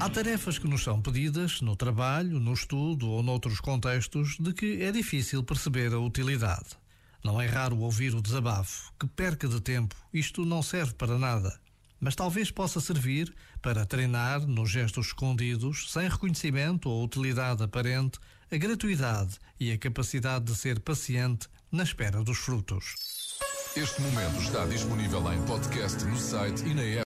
Há tarefas que nos são pedidas no trabalho, no estudo ou noutros contextos de que é difícil perceber a utilidade. Não é raro ouvir o desabafo que perca de tempo, isto não serve para nada. Mas talvez possa servir para treinar nos gestos escondidos, sem reconhecimento ou utilidade aparente, a gratuidade e a capacidade de ser paciente na espera dos frutos. Este momento está disponível em podcast no site e na app.